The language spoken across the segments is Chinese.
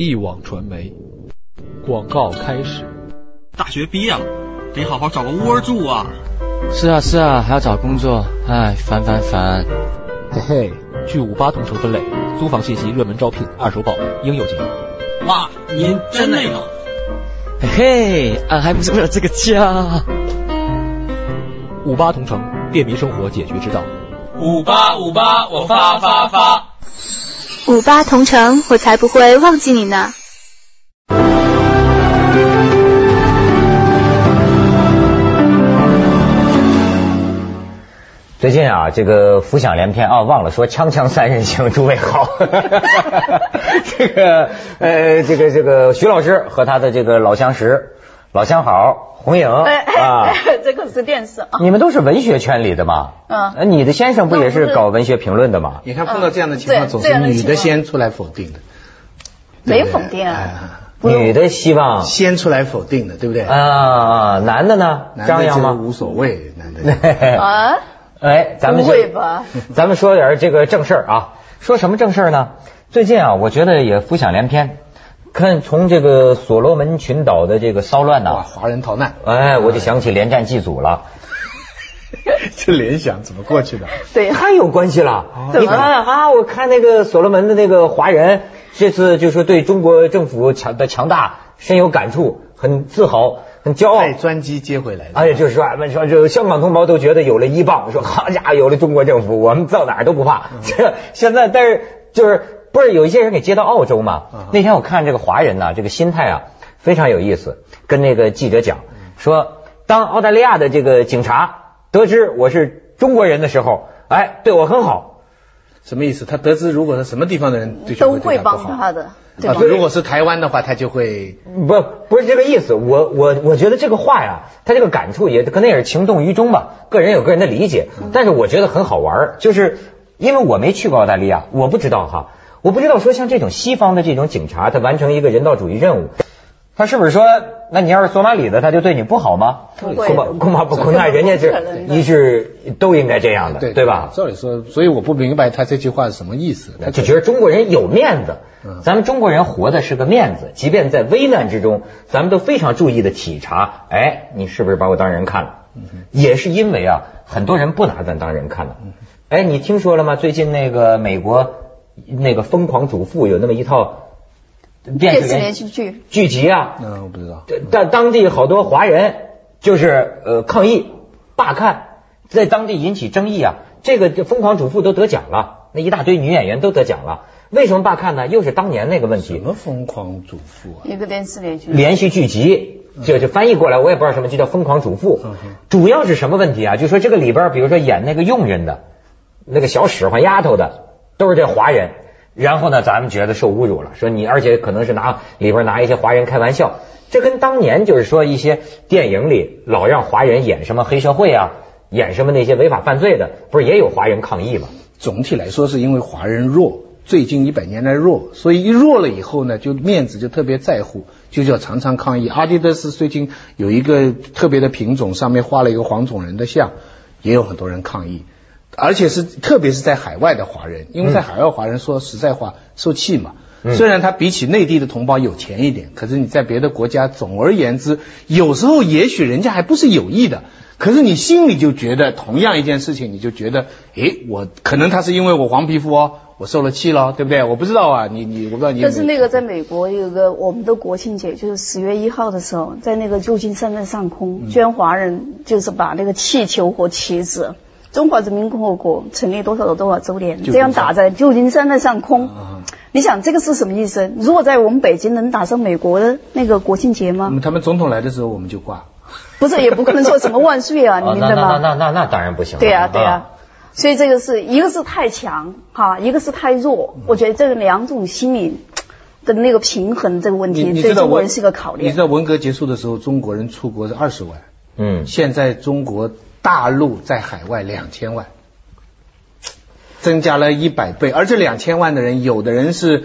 一网传媒广告开始。大学毕业了，得好好找个窝住啊！是啊是啊，还要找工作，哎，烦烦烦。嘿嘿，据五八同城分类，租房信息热门招聘二手宝应有尽有。哇，您真那个？嘿嘿，俺还不是为了这个家。五八同城，便民生活解决之道。五八五八，我发发发。五八同城，我才不会忘记你呢。最近啊，这个浮想联翩啊，忘了说锵锵三人行，诸位好。这个呃，这个这个徐老师和他的这个老相识、老相好红影啊，这个是电视啊。你们都是文学圈里的嘛？嗯。你的先生不也是搞文学评论的吗？你看碰到这样的情况，总是女的先出来否定的。没否定啊。女的希望先出来否定的，对不对？啊，男的呢？张扬吗？无所谓，男的。啊。哎，咱们会吧？咱们说点这个正事儿啊。说什么正事儿呢？最近啊，我觉得也浮想联翩。看从这个所罗门群岛的这个骚乱呐，华人逃难，哎，我就想起连战祭祖了。这联想怎么过去的？对，还有关系了。你看啊，我看那个所罗门的那个华人，这次就说对中国政府强的强大深有感触，很自豪。很骄傲，带专机接回来的。而且就是说，说这香港同胞都觉得有了依傍，说好家伙，有了中国政府，我们到哪儿都不怕。这 现在，但是就是不是有一些人给接到澳洲嘛？那天我看这个华人呢，这个心态啊非常有意思，跟那个记者讲说，当澳大利亚的这个警察得知我是中国人的时候，哎，对我很好。什么意思？他得知如果是什么地方的人对都会帮他的。啊，如果是台湾的话，他就会不不是这个意思。我我我觉得这个话呀，他这个感触也可能也是情动于衷吧。个人有个人的理解，但是我觉得很好玩，就是因为我没去过澳大利亚，我不知道哈，我不知道说像这种西方的这种警察，他完成一个人道主义任务。他是不是说，那你要是索马里的，他就对你不好吗？恐怕恐怕不 可能，人家是一是都应该这样的，对吧？照理说，所以我不明白他这句话是什么意思。他就觉得中国人有面子，咱们中国人活的是个面子，即便在危难之中，咱们都非常注意的体察。哎，你是不是把我当人看了？也是因为啊，很多人不拿咱当人看了。哎，你听说了吗？最近那个美国那个疯狂主妇有那么一套。电视连续剧剧集啊，嗯，我不知道。但当地好多华人就是呃抗议罢看，在当地引起争议啊。这个《疯狂主妇》都得奖了，那一大堆女演员都得奖了。为什么罢看呢？又是当年那个问题。什么疯狂主妇啊？一个电视连续连续剧集，就就翻译过来，我也不知道什么，就叫《疯狂主妇》。主要是什么问题啊？就说这个里边，比如说演那个佣人的，那个小使唤丫头的，都是这华人。然后呢，咱们觉得受侮辱了，说你而且可能是拿里边拿一些华人开玩笑，这跟当年就是说一些电影里老让华人演什么黑社会啊，演什么那些违法犯罪的，不是也有华人抗议吗？总体来说是因为华人弱，最近一百年来弱，所以一弱了以后呢，就面子就特别在乎，就叫常常抗议。阿迪达斯最近有一个特别的品种，上面画了一个黄种人的像，也有很多人抗议。而且是特别是在海外的华人，因为在海外华人说实在话受气嘛。虽然他比起内地的同胞有钱一点，可是你在别的国家，总而言之，有时候也许人家还不是有意的，可是你心里就觉得同样一件事情，你就觉得，诶，我可能他是因为我黄皮肤哦，我受了气了，对不对？我不知道啊，你你我不知道你。但是那个在美国有个我们的国庆节，就是十月一号的时候，在那个旧金山的上空，居然华人就是把那个气球和旗子。中华人民共和国成立多少多少周年？这样打在旧金山的上空，你想这个是什么意思？如果在我们北京能打上美国的那个国庆节吗？他们总统来的时候我们就挂。不是，也不可能说什么万岁啊，你明白吗？那那那那当然不行。对呀对呀，所以这个是一个是太强哈，一个是太弱。我觉得这两种心理的那个平衡这个问题，对中国人是个考验。你知道文革结束的时候，中国人出国是二十万。嗯。现在中国。大陆在海外两千万，增加了一百倍，而这两千万的人，有的人是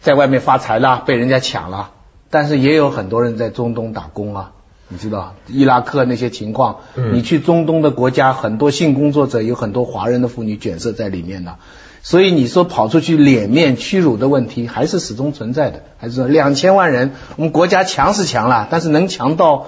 在外面发财了，被人家抢了，但是也有很多人在中东打工啊，你知道伊拉克那些情况，你去中东的国家，很多性工作者有很多华人的妇女卷色在里面呢。所以你说跑出去脸面屈辱的问题还是始终存在的，还是说两千万人，我们国家强是强了，但是能强到。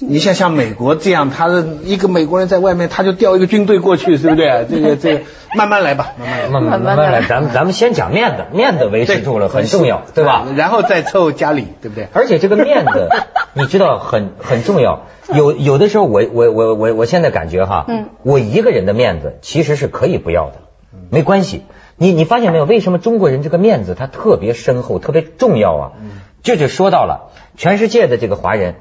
你像像美国这样，他的一个美国人在外面，他就调一个军队过去，是不是？这个这个，慢慢来吧，慢慢来，慢慢慢慢来，咱们咱们先讲面子，面子维持住了很重要，对吧？然后再凑家里，对不对？而且这个面子，你知道很很重要。有有的时候，我我我我我现在感觉哈，嗯，我一个人的面子其实是可以不要的，没关系。你你发现没有？为什么中国人这个面子他特别深厚，特别重要啊？这就说到了全世界的这个华人。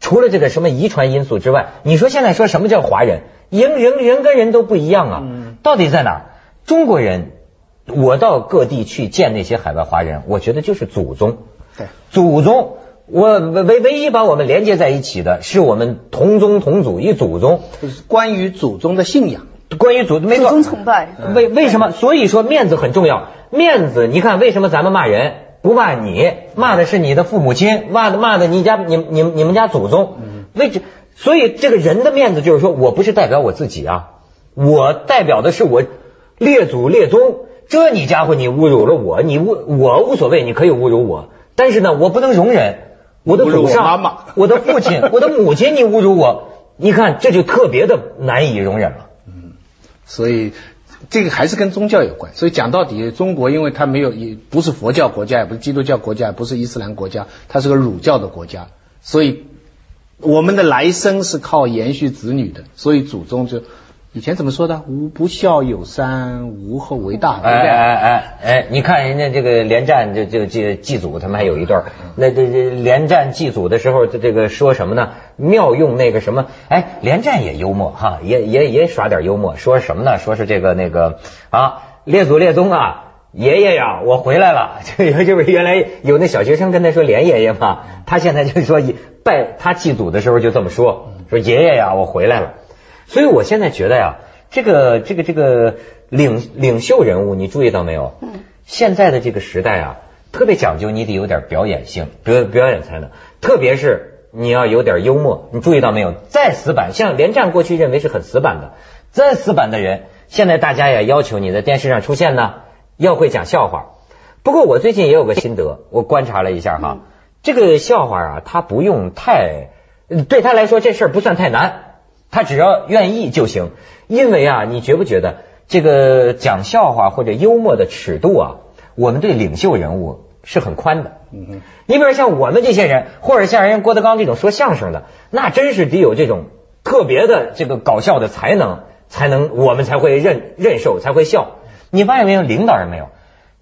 除了这个什么遗传因素之外，你说现在说什么叫华人？人人人跟人都不一样啊，到底在哪儿？中国人，我到各地去见那些海外华人，我觉得就是祖宗。对，祖宗，我唯唯一把我们连接在一起的是我们同宗同祖一祖宗。就是关于祖宗的信仰，关于祖没错祖宗崇拜。为为什么？所以说面子很重要。面子，你看为什么咱们骂人？不骂你，骂的是你的父母亲，骂的骂的你家你你你们家祖宗，为这所以这个人的面子就是说我不是代表我自己啊，我代表的是我列祖列宗。这你家伙你侮辱了我，你侮我无所谓，你可以侮辱我，但是呢，我不能容忍我的祖上、我的父亲、我的母亲你侮辱我，你看这就特别的难以容忍了。嗯，所以。这个还是跟宗教有关，所以讲到底，中国因为它没有，也不是佛教国家，也不是基督教国家，也不是伊斯兰国家，它是个儒教的国家，所以我们的来生是靠延续子女的，所以祖宗就。以前怎么说的？无不孝有三，无后为大，对不对？哎哎哎哎，你看人家这个连战，这这这祭祖，他们还有一段那这这连战祭祖的时候，这这个说什么呢？妙用那个什么？哎，连战也幽默哈，也也也耍点幽默，说什么呢？说是这个那个啊，列祖列宗啊，爷爷呀，我回来了。这个就是原来有那小学生跟他说连爷爷嘛，他现在就说拜他祭祖的时候就这么说，说爷爷呀，我回来了。所以我现在觉得呀，这个这个这个领领袖人物，你注意到没有？嗯。现在的这个时代啊，特别讲究，你得有点表演性，表表演才能。特别是你要有点幽默，你注意到没有？再死板，像连战过去认为是很死板的，再死板的人，现在大家也要求你在电视上出现呢，要会讲笑话。不过我最近也有个心得，我观察了一下哈，这个笑话啊，他不用太，对他来说这事儿不算太难。他只要愿意就行，因为啊，你觉不觉得这个讲笑话或者幽默的尺度啊，我们对领袖人物是很宽的。嗯嗯。你比如像我们这些人，或者像人郭德纲这种说相声的，那真是得有这种特别的这个搞笑的才能，才能我们才会认认受，才会笑。你发现没有，领导人没有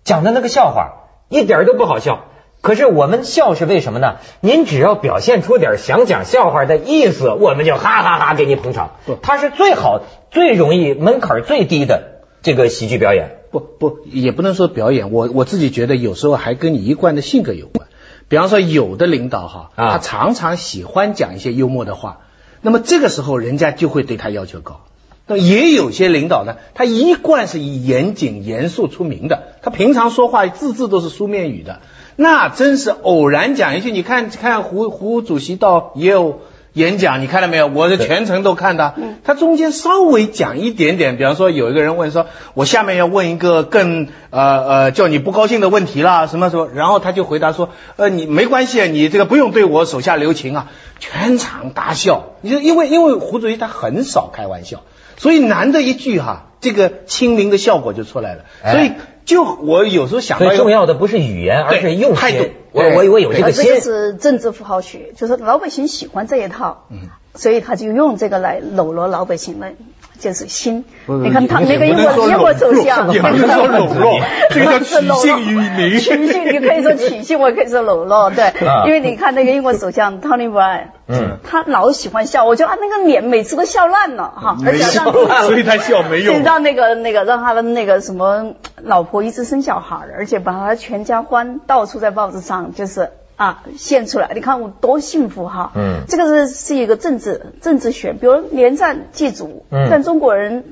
讲的那个笑话一点都不好笑。可是我们笑是为什么呢？您只要表现出点想讲笑话的意思，我们就哈哈哈给你捧场。不，它是最好、最容易、门槛最低的这个喜剧表演。不不，也不能说表演。我我自己觉得有时候还跟你一贯的性格有关。比方说，有的领导哈，他常常喜欢讲一些幽默的话，那么这个时候人家就会对他要求高。那也有些领导呢，他一贯是以严谨严肃出名的，他平常说话字字都是书面语的。那真是偶然讲一句，你看看胡胡主席到也有演讲，你看到没有？我是全程都看的。他中间稍微讲一点点，比方说有一个人问说，我下面要问一个更呃呃叫你不高兴的问题啦，什么什么，然后他就回答说，呃你没关系，你这个不用对我手下留情啊，全场大笑。你说因为因为胡主席他很少开玩笑，所以难得一句哈，这个亲民的效果就出来了。所以。就我有时候想，最重要的不是语言，而是用心。我我我有这个心。这是政治符号学，就是老百姓喜欢这一套，所以他就用这个来笼络老百姓们。就是心，你看他那个英国英国首相，也不能说 笼络，这个叫 取信于民。取信，你可以说取信，我可以说笼络，对。因为你看那个英国首相 Tony Blair，嗯，他老喜欢笑，我觉得他那个脸每次都笑烂了哈，而且让，所以他笑没用。让那个那个让他的那个什么老婆一直生小孩，而且把他全家欢到处在报纸上就是。啊，献出来！你看我多幸福哈！嗯，这个是是一个政治政治学，比如连战祭祖，嗯，但中国人，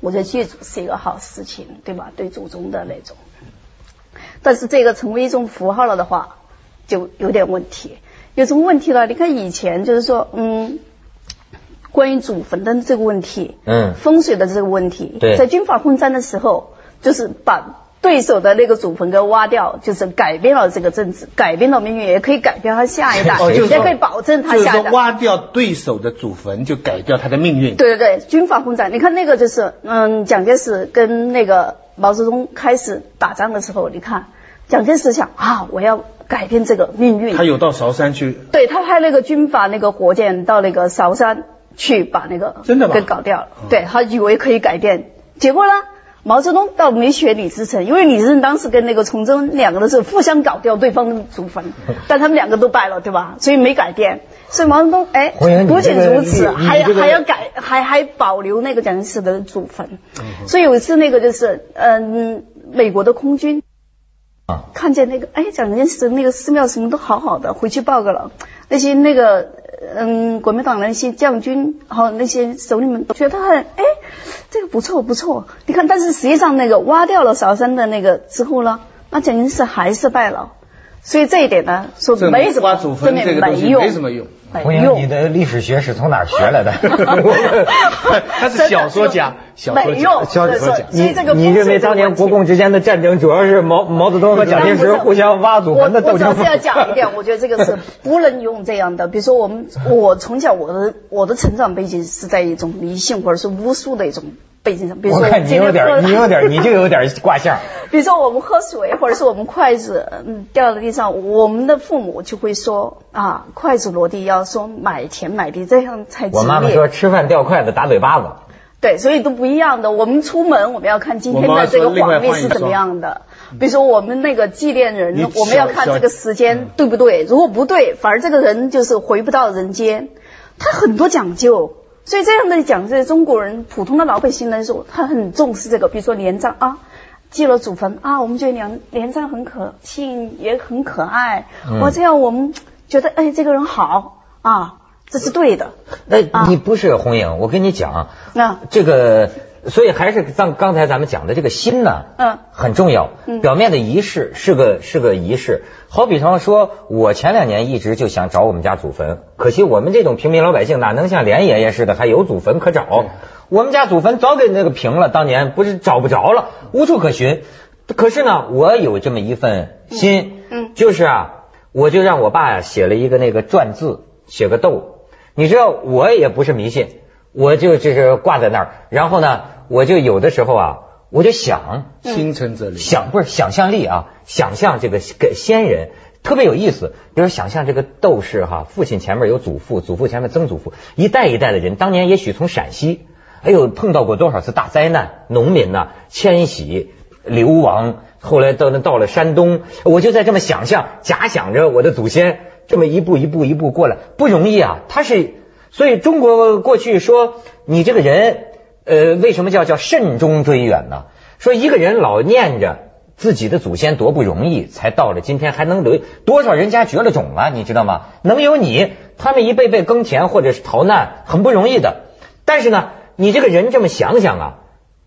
我觉得祭祖是一个好事情，对吧？对祖宗的那种。但是这个成为一种符号了的话，就有点问题。有什么问题呢？你看以前就是说，嗯，关于祖坟的这个问题，嗯，风水的这个问题，对，在军阀混战的时候。就是把对手的那个祖坟给挖掉，就是改变了这个政治，改变了命运，也可以改变他下一代，哦就是也可以保证他下一代。说挖掉对手的祖坟，就改掉他的命运。对对对，军阀混战，你看那个就是，嗯，蒋介石跟那个毛泽东开始打仗的时候，你看蒋介石想啊，我要改变这个命运他，有到韶山去，对他派那个军阀那个火箭到那个韶山去把那个真的吗给搞掉了，嗯对他以为可以改变，结果呢？毛泽东倒没学李自成，因为李自成当时跟那个崇祯两个人是互相搞掉对方的祖坟，但他们两个都败了，对吧？所以没改变。所以毛泽东哎不仅如此，还还要改，还还保留那个蒋介石的祖坟。嗯所以有一次那个就是嗯，美国的空军啊看见那个哎，蒋介石那个寺庙什么都好好的，回去报告了。那些那个嗯，国民党的那些将军还有那些首领们都觉得很哎，这个不错不错。你看，但是实际上那个挖掉了韶山的那个之后呢，那蒋介石还是败了。所以这一点呢，说没什么，挖祖坟证明这个东西用，没什么用红英，你。的历史学是从哪儿学来的？他是小说家，小说家，没用，小说家。你这个你认为当年国共之间的战争主要是毛毛泽东和蒋介石互相挖祖坟的斗争我我是要讲一点，我觉得这个是不能用这样的。比如说我们，我从小我的我的成长背景是在一种迷信或者是巫术的一种背景上。比如我说看你有点，你有点，你就有点卦象。比如说我们喝水，或者是我们筷子嗯掉在地上，我们的父母就会说啊，筷子落地要说买田买地，这样才吉利。我妈妈说吃饭掉筷子打嘴巴子。对，所以都不一样的。我们出门我们要看今天的这个黄历是怎么样的。比如说我们那个纪念人，我们要看这个时间对不对。如果不对，反而这个人就是回不到人间。他很多讲究，所以这样的讲这，中国人普通的老百姓来说，他很重视这个。比如说连葬啊，祭了祖坟啊，我们觉得连连葬很可信，也很可爱。嗯，这样我们觉得哎，这个人好啊，这是对的。那啊你不是红影，我跟你讲，那这个，所以还是刚刚才咱们讲的这个心呢，嗯很重要。嗯表面的仪式是个是个仪式，好比方说，我前两年一直就想找我们家祖坟，可惜我们这种平民老百姓哪能像连爷爷似的还有祖坟可找？我们家祖坟早给那个平了，当年不是找不着了，无处可寻。可是呢，我有这么一份心，嗯就是啊，我就让我爸呀写了一个那个篆字，写个斗。你知道我也不是迷信，我就就是挂在那儿，然后呢，我就有的时候啊，我就想心诚则灵。想不是想象力啊，想象这个个先人特别有意思。比如想象这个斗士哈，父亲前面有祖父，祖父前面曾祖父，一代一代的人，当年也许从陕西，哎呦碰到过多少次大灾难，农民呐、迁徙、流亡，后来到到了山东，我就在这么想象，假想着我的祖先这么一步一步一步过来，不容易啊。他是，所以中国过去说你这个人，呃，为什么叫叫慎终追远呢？说一个人老念着自己的祖先多不容易，才到了今天，还能留多少人家绝了种啊？你知道吗？能有你，他们一辈辈耕田或者是逃难，很不容易的。但是呢，你这个人这么想想啊，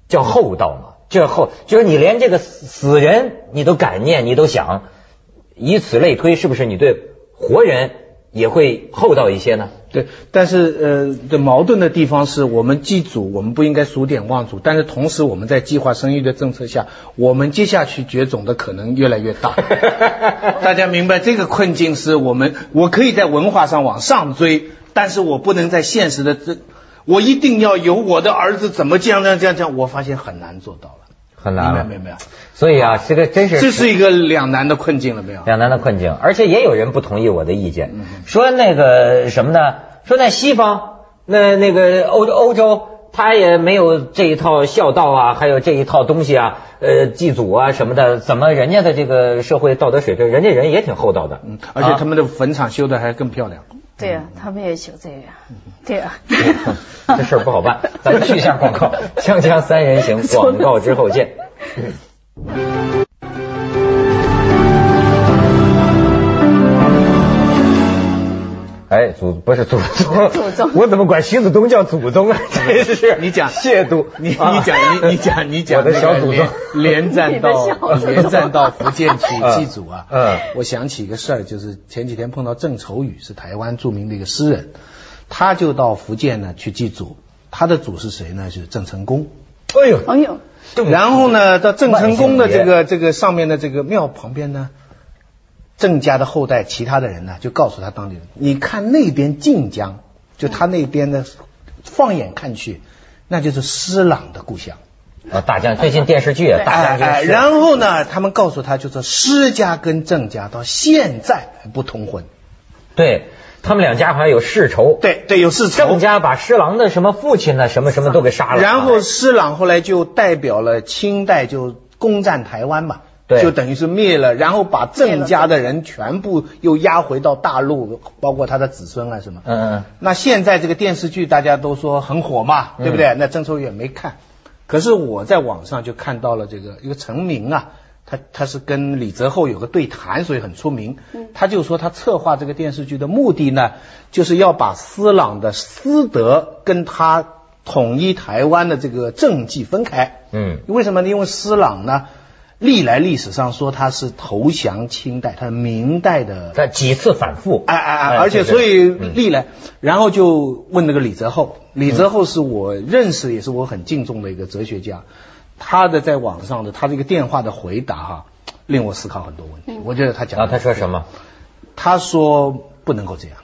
叫厚道嘛。这厚就是你连这个死死人你都感念，你都想，以此类推，是不是你对活人也会厚道一些呢？对，但是呃，的矛盾的地方是我们祭祖，我们不应该数典忘祖，但是同时我们在计划生育的政策下，我们接下去绝种的可能越来越大。大家明白这个困境是我们，我可以在文化上往上追，但是我不能在现实的这，我一定要有我的儿子怎么这样这样这样这样，我发现很难做到了。很难了明白没有？所以啊，这个真是这是一个两难的困境了没有？两难的困境，而且也有人不同意我的意见，说那个什么呢？说在西方，那那个欧洲欧洲，他也没有这一套孝道啊，还有这一套东西啊，呃，祭祖啊什么的，怎么人家的这个社会道德水平，人家人也挺厚道的，嗯，而且他们的坟场修的还更漂亮。对呀、他们也修这个。呀，对呀、这事儿不好办，咱们去一下广告，锵锵三人行，广告之后见。哎，祖不是祖宗，祖宗 我怎么管徐子东叫祖宗啊？真是你讲亵渎，你啊你讲你你讲你讲我的小祖宗连连战到连战到福建去 祭祖啊，嗯我想起一个事儿，就是前几天碰到郑愁予，是台湾著名的一个诗人，他就到福建呢去祭祖，他的祖是谁呢？是郑成功。哎呦，朋友，然后呢，到郑成功的这个这个上面的这个庙旁边呢，郑家的后代其他的人呢，就告诉他当地人，你看那边晋江，就他那边的，放眼看去，那就是施琅的故乡。啊，大将最近电视剧啊，大将军哎哎，然后呢，他们告诉他，就是施家跟郑家到现在还不通婚。对他们两家好像有世仇，对对，有世仇郑。家把施琅的什么父亲呢，什么什么都给杀了，然后施琅后来就代表了清代就攻占台湾嘛，对就等于是灭了，然后把郑家的人全部又押回到大陆，包括他的子孙啊什么。嗯嗯那现在这个电视剧大家都说很火嘛，嗯对不对？那郑愁予没看，可是我在网上就看到了这个一个陈明啊，他他是跟李泽厚有个对谈，所以很出名。他就说他策划这个电视剧的目的呢，就是要把施琅的私德跟他统一台湾的这个政绩分开。嗯为什么呢？因为施琅呢，历来历史上说他是投降清代，他是明代的他几次反复，哎哎哎，而且所以嗯历来，然后就问那个李泽厚，李泽厚是我认识，也是我很敬重的一个哲学家，他的在网上的他这个电话的回答哈、令我思考很多问题。我觉得他讲啊，他说什么？他说不能够这样，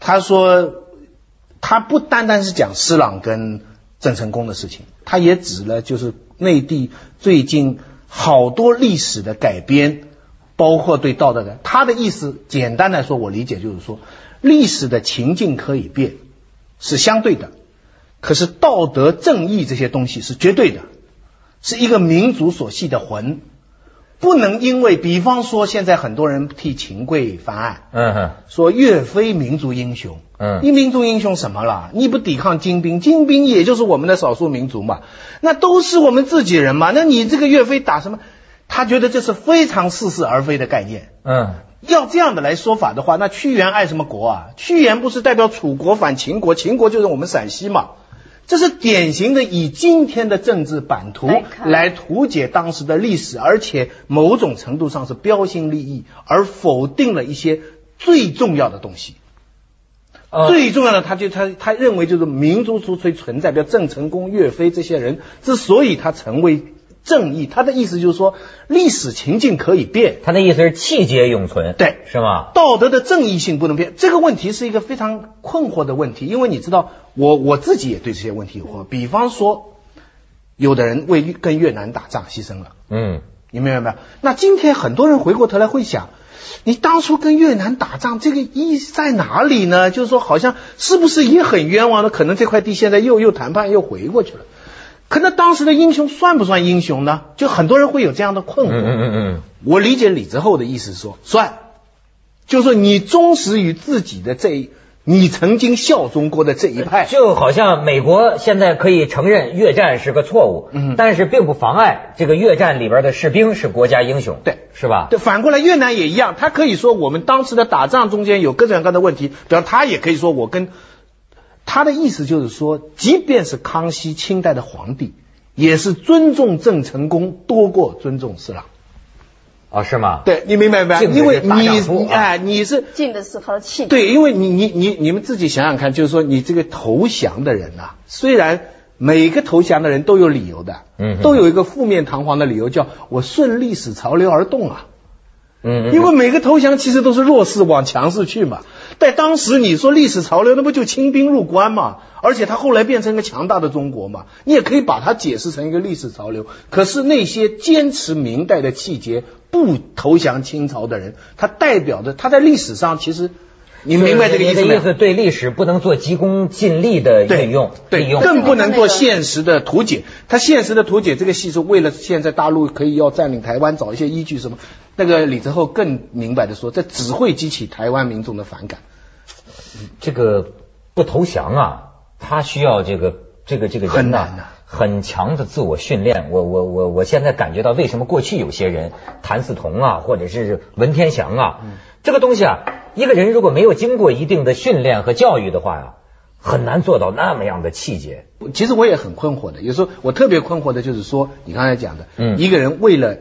他说他不单单是讲施琅跟郑成功的事情，他也指了就是内地最近好多历史的改编，包括对道德的。他的意思简单来说，我理解就是说，历史的情境可以变，是相对的，可是道德正义这些东西是绝对的，是一个民族所系的魂。不能因为，比方说，现在很多人替秦桧翻案，嗯哼，说岳飞民族英雄，嗯你民族英雄什么了？你不抵抗金兵，金兵也就是我们的少数民族嘛，那都是我们自己人嘛，那你这个岳飞打什么？他觉得这是非常似是而非的概念。嗯要这样的来说法的话，那屈原爱什么国啊？屈原不是代表楚国反秦国，秦国就是我们陕西嘛。这是典型的以今天的政治版图来图解当时的历史，而且某种程度上是标新立异，而否定了一些最重要的东西。呃最重要的，他就他他认为就是民族之所以存在，比如郑成功、岳飞这些人之所以他成为正义，他的意思就是说历史情境可以变，他的意思是气节永存，对。是吗？道德的正义性不能变，这个问题是一个非常困惑的问题，因为你知道，我我自己也对这些问题有困惑。比方说，有的人为跟越南打仗牺牲了，嗯。你明白没有？那今天很多人回过头来会想，你当初跟越南打仗，这个意义在哪里呢？就是说，好像是不是也很冤枉呢？可能这块地现在又又谈判又回过去了。可那当时的英雄算不算英雄呢？就很多人会有这样的困惑。嗯嗯嗯嗯，我理解李泽厚的意思说，算，就是说你忠实于自己的这一，你曾经效忠过的这一派。就好像美国现在可以承认越战是个错误，嗯但是并不妨碍这个越战里边的士兵是国家英雄，对，是吧？对，反过来越南也一样，他可以说我们当时的打仗中间有各种各样的问题，比方他也可以说我跟他的意思就是说，即便是康熙清代的皇帝，也是尊重郑成功多过尊重施琅。哦，是吗？对你明白没？敬的是因为你哎，你是进的是他的气。对，因为你你你你们自己想想看，就是说你这个投降的人啊，虽然每个投降的人都有理由的，嗯都有一个负面堂皇的理由，叫我顺历史潮流而动啊。嗯，嗯因为每个投降其实都是弱势往强势去嘛。在当时你说历史潮流，那不就清兵入关嘛？而且他后来变成一个强大的中国嘛，你也可以把它解释成一个历史潮流。可是那些坚持明代的气节、不投降清朝的人，他代表的他在历史上其实，你明白这个意思没有？你的意思对历史不能做急功近利的运用，对，利用更不能做现实的图解。他现实的图解这个戏是为了现在大陆可以要占领台湾，找一些依据什么。那个李泽厚更明白的说，这只会激起台湾民众的反感。这个不投降啊，他需要这个这个这个人呐、很难啊很强的自我训练。我我我我现在感觉到为什么过去有些人谭嗣同啊，或者是文天祥啊，嗯这个东西啊，一个人如果没有经过一定的训练和教育的话呀、很难做到那么样的气节。其实我也很困惑的，有时候我特别困惑的就是说，你刚才讲的，嗯一个人为了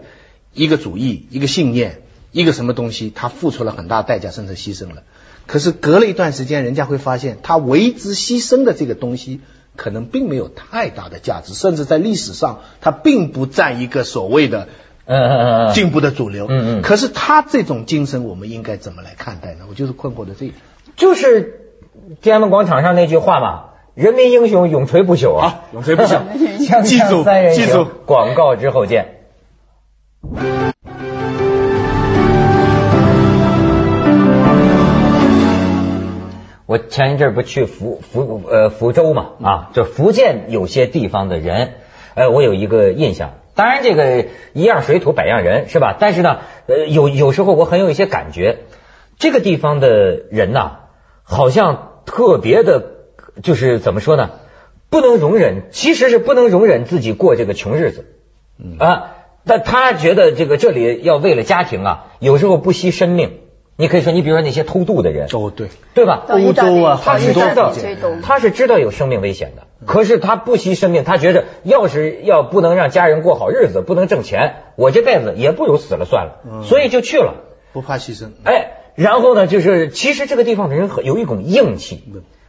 一个主义、一个信念、一个什么东西，他付出了很大代价，甚至牺牲了。可是隔了一段时间，人家会发现他为之牺牲的这个东西可能并没有太大的价值，甚至在历史上它并不占一个所谓的嗯嗯嗯嗯，进步的主流。嗯嗯可是他这种精神，我们应该怎么来看待呢？我就是困惑的这一点。就是天安门广场上那句话嘛，人民英雄永垂不朽啊！永垂不朽 记住记住广告之后见。我前一阵儿不去福福呃福州嘛啊，就福建有些地方的人，呃，我有一个印象。当然，这个一样水土百样人是吧？但是呢，呃，有有时候我很有一些感觉，这个地方的人呐、好像特别的，就是怎么说呢？不能容忍，其实是不能容忍自己过这个穷日子。啊，但他觉得这个这里要为了家庭啊，有时候不惜生命。你可以说，你比如说那些偷渡的人，哦，对，对吧？欧洲啊他是知道，他是知道有生命危险的，可是他不惜生命，他觉得要是要不能让家人过好日子，不能挣钱，我这辈子也不如死了算了，所以就去了。不怕牺牲。哎，然后呢，就是其实这个地方的人很有一种硬气，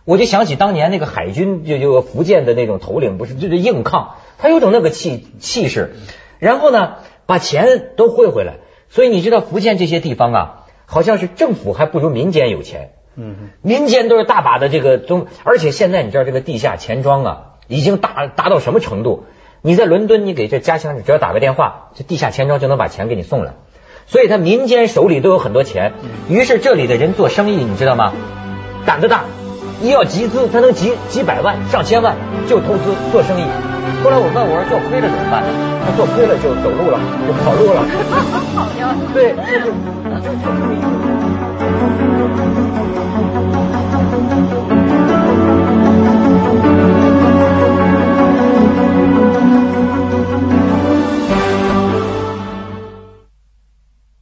我就想起当年那个海军，就就福建的那种头领，不是就是硬抗，他有种那个气气势，然后呢，把钱都汇回来，所以你知道福建这些地方啊，好像是政府还不如民间有钱，嗯，民间都是大把的这个中，而且现在你知道这个地下钱庄啊，已经达达到什么程度？你在伦敦，你给这家乡只要打个电话，这地下钱庄就能把钱给你送来。所以他民间手里都有很多钱，于是这里的人做生意，你知道吗？胆子大，一要集资，他能集几百万、上千万就投资做生意。后来我问我说做亏了怎么办？他做亏了就走路了，就跑路了。对，就是就就这么一个。